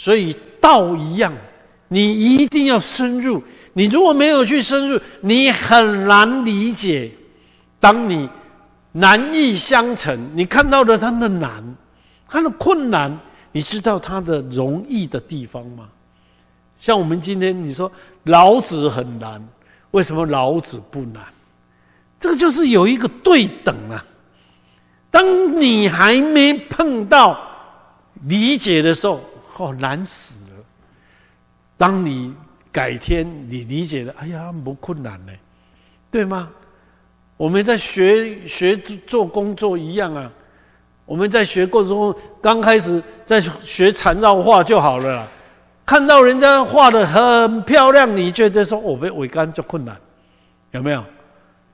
所以道一样，你一定要深入。你如果没有去深入，你很难理解。当你难易相成，你看到了他的难，他的困难，你知道他的容易的地方吗？像我们今天你说老子很难，为什么老子不难？这个就是有一个对等啊。当你还没碰到理解的时候，哦，难死了。当你改天你理解了，哎呀，不困难呢，对吗？我们在学学做工作一样啊。我们在学过程中，刚开始在学缠绕画就好了。看到人家画的很漂亮，你觉得说我被尾干就困难，有没有？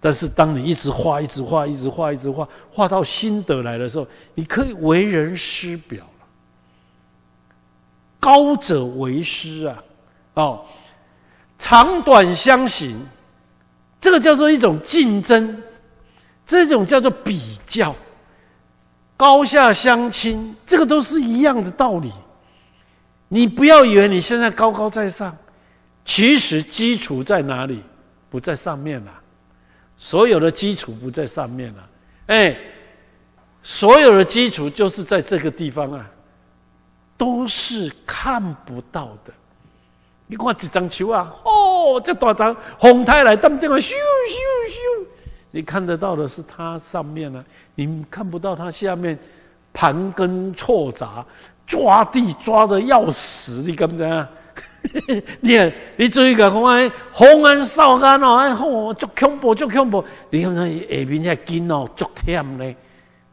但是当你一直画，一直画，一直画，一直画，画到心得来的时候，你可以为人师表。高者为师啊，哦，长短相形，这个叫做一种竞争，这种叫做比较，高下相亲，这个都是一样的道理。你不要以为你现在高高在上，其实基础在哪里？不在上面了，所有的基础不在上面了。哎，所有的基础就是在这个地方啊，都是看不到的。你看这张球啊，哦，这大张红太来，当这个咻咻咻，你看得到的是它上面呢，你看不到它下面盘根错杂。抓地抓的要死，你敢不敢？你看，你注意看，看红安少安哦，哎吼，足恐怖，足恐怖！你看那下面那筋哦，足甜嘞。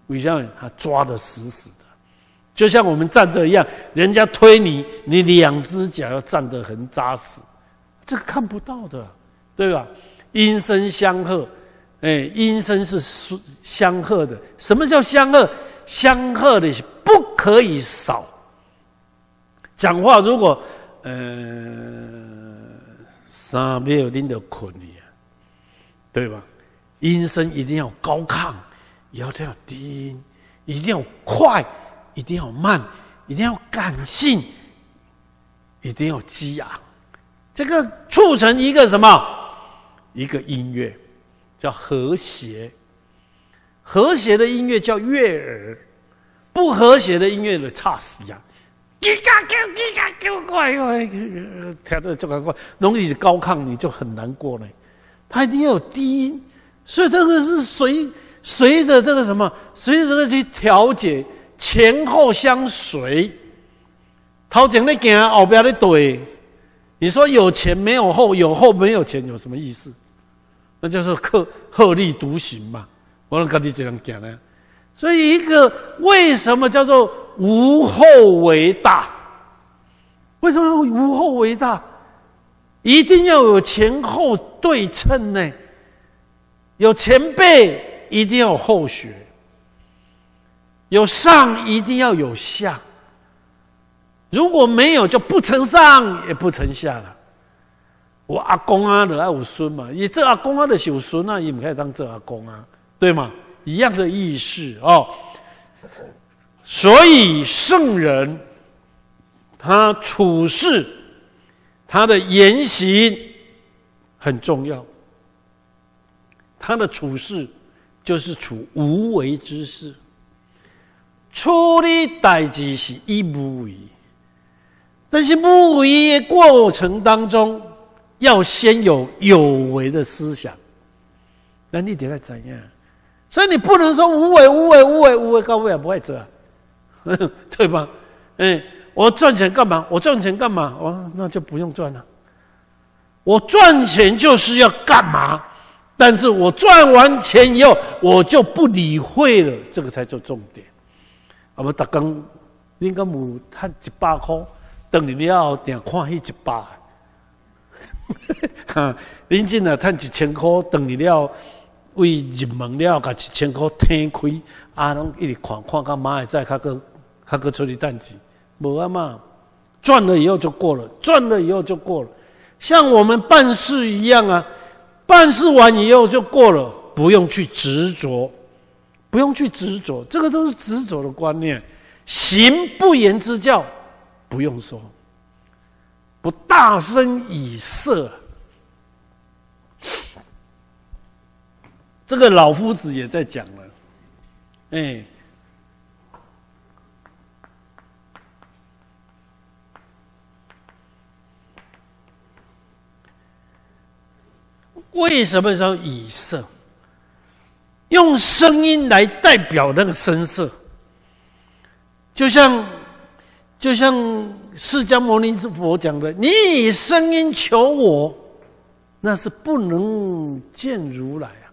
为什么？他抓的死死的，就像我们站着一样，人家推你，你两只脚要站得很扎实，这个看不到的，对吧？音声相和，哎，音声是相和的。什么叫相和？相和的不可以少。讲话如果呃三秒你就困了，对吧？音声一定要高亢，也要要低音，一定要快，一定要慢，一定要感性，一定要激昂。这个促成一个什么？一个音乐叫和谐。和谐的音乐叫悦耳，不和谐的音乐的差死样。叽嘎叽叽嘎叽怪怪，调的这个怪，容易高亢，你就很难过呢。它一定要有低音，所以这个是随随着这个什么，随着这个去调节，前后相随。头前的行，后边的怼。你说有前没有后，有后没有前，有什么意思？那就是克鹤立独行嘛。我能跟你这样讲呢，所以一个为什么叫做无后为大？为什么无后为大？一定要有前后对称呢？有前辈一定要有后学，有上一定要有下。如果没有，就不成上也不成下了。我阿公啊，就爱有孙嘛，你这阿公啊，的小孙啊，你们可以当这阿公啊。对吗？一样的意思哦。所以圣人他处事，他的言行很重要。他的处事就是处无为之事，处理代志是一无为，但是无为的过程当中，要先有有为的思想。那你得要怎样？所以你不能说无为无为无为无为高位也不会折，对吧？哎，我赚钱干嘛？我赚钱干嘛？我那就不用赚了。我赚钱就是要干嘛？但是我赚完钱以后，我就不理会了，这个才叫重点。啊不，大刚，应该有赚一百块，等你了定看迄一百。哈，恁进了赚一千块，等你了。为入门了，甲一千块摊开，啊，拢一直看，看到妈会再较个较个出去赚钱，无啊嘛，赚了以后就过了，赚了以后就过了，像我们办事一样啊，办事完以后就过了，不用去执着，不用去执着，这个都是执着的观念。行不言之教，不用说，不大声以色。这个老夫子也在讲了，哎，为什么说以色？用声音来代表那个声色，就像就像释迦牟尼佛讲的：“你以声音求我，那是不能见如来啊！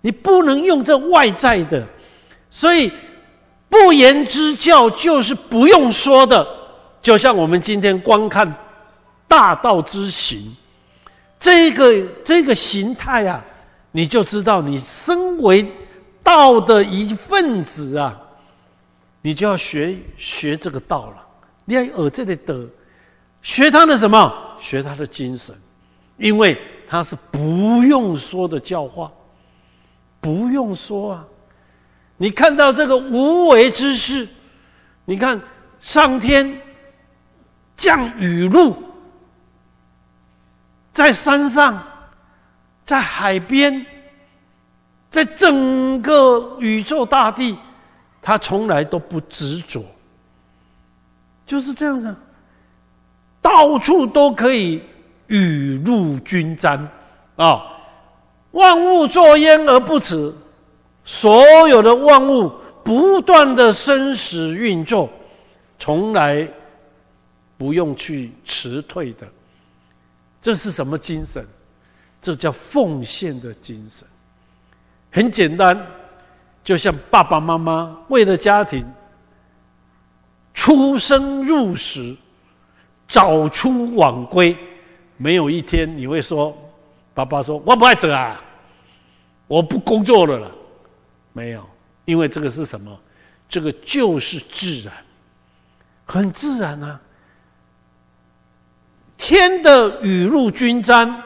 你不能用这外在的，所以不言之教就是不用说的。就像我们今天观看大道之行，这个这个形态啊。”你就知道，你身为道的一份子啊，你就要学学这个道了。你要耳这里的，学他的什么？学他的精神，因为他是不用说的教化，不用说啊。你看到这个无为之事，你看上天降雨露，在山上。在海边，在整个宇宙大地，他从来都不执着，就是这样子，到处都可以雨露均沾啊！万物作焉而不辞，所有的万物不断的生死运作，从来不用去辞退的，这是什么精神？这叫奉献的精神，很简单，就像爸爸妈妈为了家庭出生入死，早出晚归，没有一天你会说，爸爸说我不爱走啊，我不工作了了，没有，因为这个是什么？这个就是自然，很自然啊，天的雨露均沾。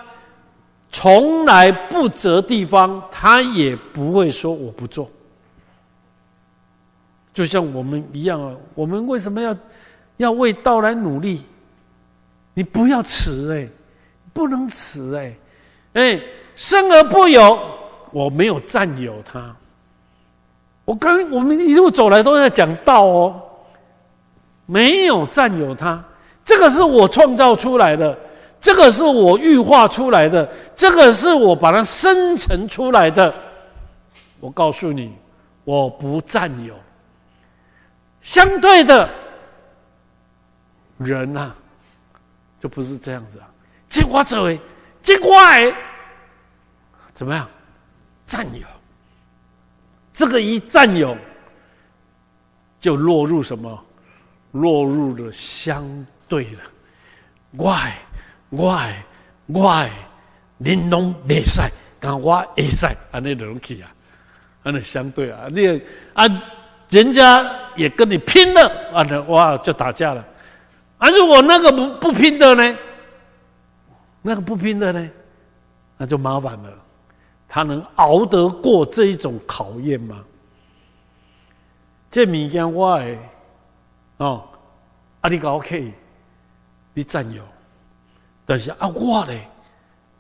从来不择地方，他也不会说我不做。就像我们一样啊，我们为什么要要为道来努力？你不要辞哎，不能辞哎，哎，生而不有，我没有占有他。我刚我们一路走来都在讲道哦，没有占有他，这个是我创造出来的。这个是我预化出来的，这个是我把它生成出来的。我告诉你，我不占有。相对的，人呐，就不是这样子啊。结果这位，结果怎么样？占有。这个一占有，就落入什么？落入了相对的外。我我玲珑袂使，但我会使，安尼拢去啊，安尼相对啊，你啊，人家也跟你拼了，啊，哇，就打架了。啊，如果那个不不拼的呢？那个不拼的呢？那就麻烦了。他能熬得过这一种考验吗？这物件我诶，哦，啊，你搞 OK，你占有。但是啊，我嘞，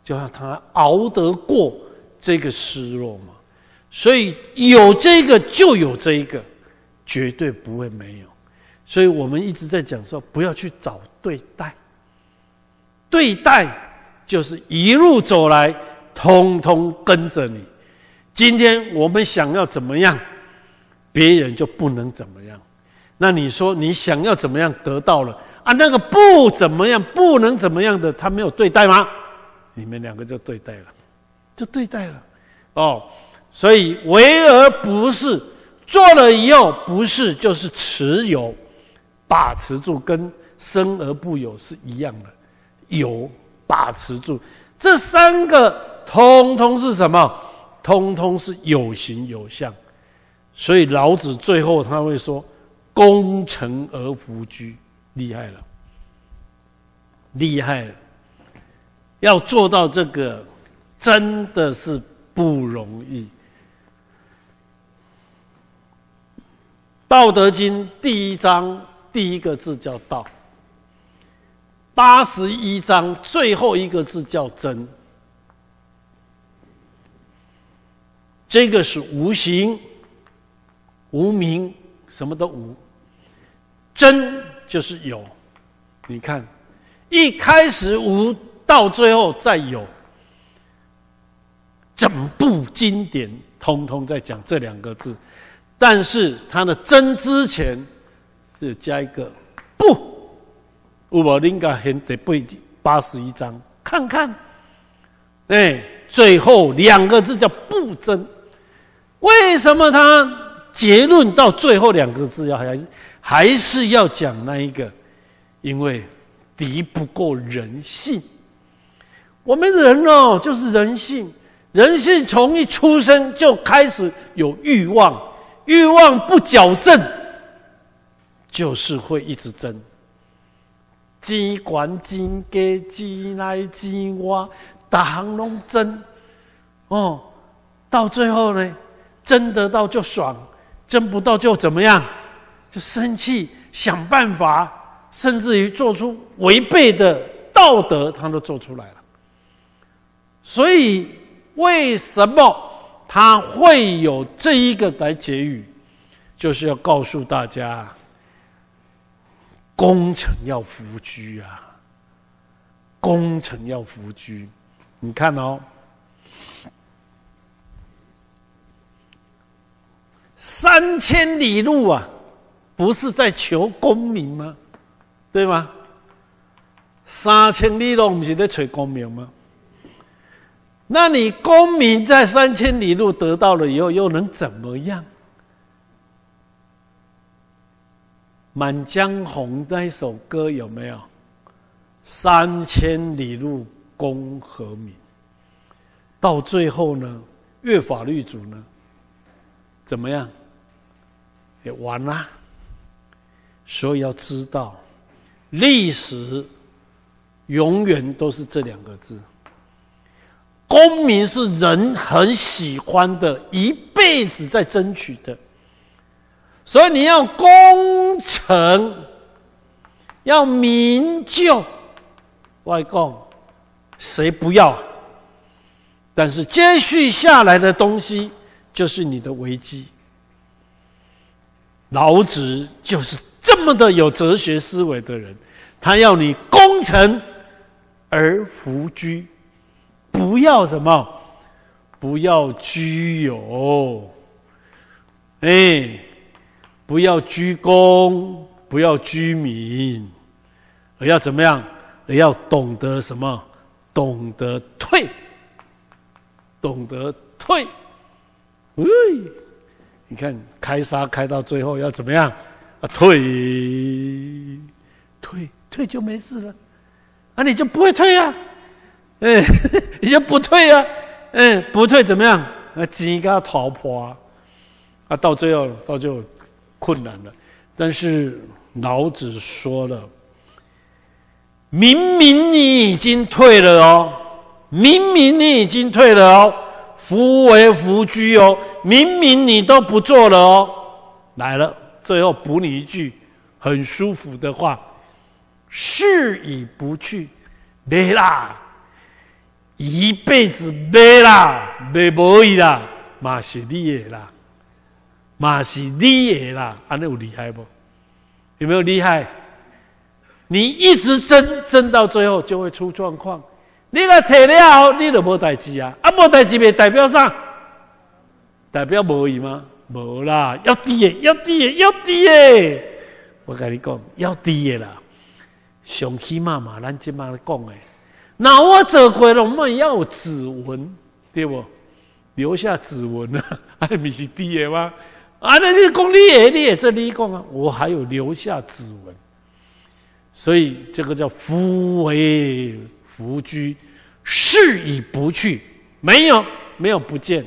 就要他熬得过这个失落嘛。所以有这个就有这一个，绝对不会没有。所以我们一直在讲说，不要去找对待，对待就是一路走来，通通跟着你。今天我们想要怎么样，别人就不能怎么样。那你说你想要怎么样得到了？啊，那个不怎么样，不能怎么样的，他没有对待吗？你们两个就对待了，就对待了，哦，所以为而不是做了以后不是就是持有，把持住，跟生而不有是一样的，有把持住，这三个通通是什么？通通是有形有相，所以老子最后他会说：功成而弗居。厉害了，厉害了！要做到这个，真的是不容易。《道德经》第一章第一个字叫道。八十一章最后一个字叫真，这个是无形、无名，什么都无。真就是有，你看，一开始无，到最后再有，整部经典通通在讲这两个字，但是它的真之前是加一个不。有无应该很得背八十一章看看，哎，最后两个字叫不争。为什么他结论到最后两个字要还还是要讲那一个？因为敌不过人性。我们人哦，就是人性，人性从一出生就开始有欲望，欲望不矫正，就是会一直争。鸡管钱给鸡来钱我，大行拢争，哦，到最后呢，争得到就爽，争不到就怎么样，就生气，想办法，甚至于做出违背的道德，他都做出来了。所以，为什么他会有这一个来结语，就是要告诉大家。功成要弗居啊！功成要弗居，你看哦，三千里路啊，不是在求功名吗？对吗？三千里路不是在求功名吗？那你功名在三千里路得到了以后，又能怎么样？《满江红》那一首歌有没有？三千里路功和名，到最后呢，越法律主呢，怎么样？也完了。所以要知道，历史永远都是这两个字。功名是人很喜欢的，一辈子在争取的。所以你要功成，要名就，外公，谁不要？但是接续下来的东西就是你的危机。老子就是这么的有哲学思维的人，他要你功成而弗居，不要什么，不要居有，哎。不要居功，不要居名，而要怎么样？而要懂得什么？懂得退，懂得退。哎，你看开杀开到最后要怎么样？啊，退，退，退就没事了。啊，你就不会退啊？哎，你就不退啊？哎，不退怎么样？啊，钱给他逃跑啊！啊，到最后，到最后。困难了，但是老子说了：“明明你已经退了哦，明明你已经退了哦，福为福居哦，明明你都不做了哦，来了，最后补你一句很舒服的话：事已不去，没啦，一辈子没啦，没无伊啦，嘛是你的啦。”马是厉害啦，啊，那有厉害不？有没有厉害？你一直争争到最后就会出状况。你个退了，你就无代志啊！啊，无代志没代表啥？代表无伊吗？无啦，要低的，要低的，要低的。我跟你讲，要低的啦。上起码嘛，咱即马讲诶，那我做过了，我们要有指纹，对不？留下指纹啊，啊，咪是低的吗？啊，那你功利也你也这立功啊，我还有留下指纹，所以这个叫夫为弗居，是以不去，没有没有不见，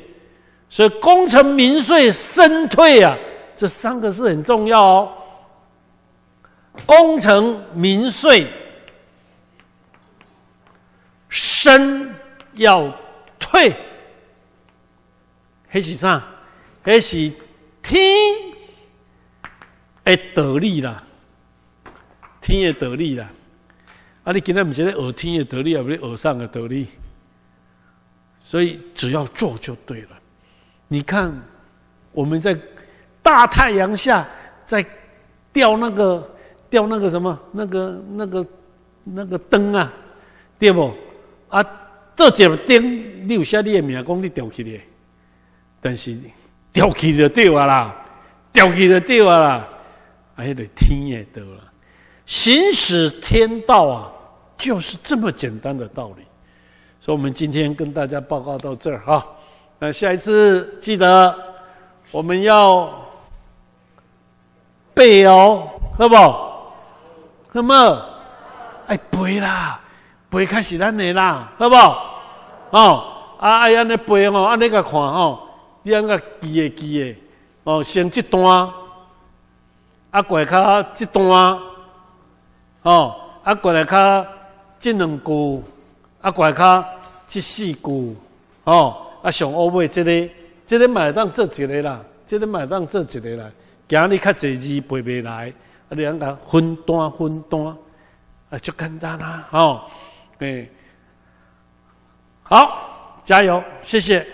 所以功成名遂身退啊，这三个是很重要哦。功成名遂，身要退，还是啥？还是。天，会得利啦，天的得力啦。啊，你今天不是在学天的道理，也不是耳上的得力。所以只要做就对了。你看，我们在大太阳下在吊那个吊那个什么那个那个那个灯啊，对不？啊，这只灯，你有写你的名，讲你吊起来，但是吊起就对啊啦，吊起就对啊啦，还得天也得了。行使天道啊，就是这么简单的道理。所以，我们今天跟大家报告到这儿哈。那下一次记得我们要背哦，好不？那么，哎，背啦，背开始咱的啦，好不？哦，啊，哎，安尼背哦，安尼个看哦，你安个记的记的哦，先这段，啊，过来卡这段。哦，啊，过来卡这两句，啊，过来卡这四句，哦，啊，上欧尾这个，这个买当做一个啦，这个买当做一个啦，今日较侪字背袂来，啊，你讲个分单分单，啊，足简单啦，哦，哎，好，加油，谢谢。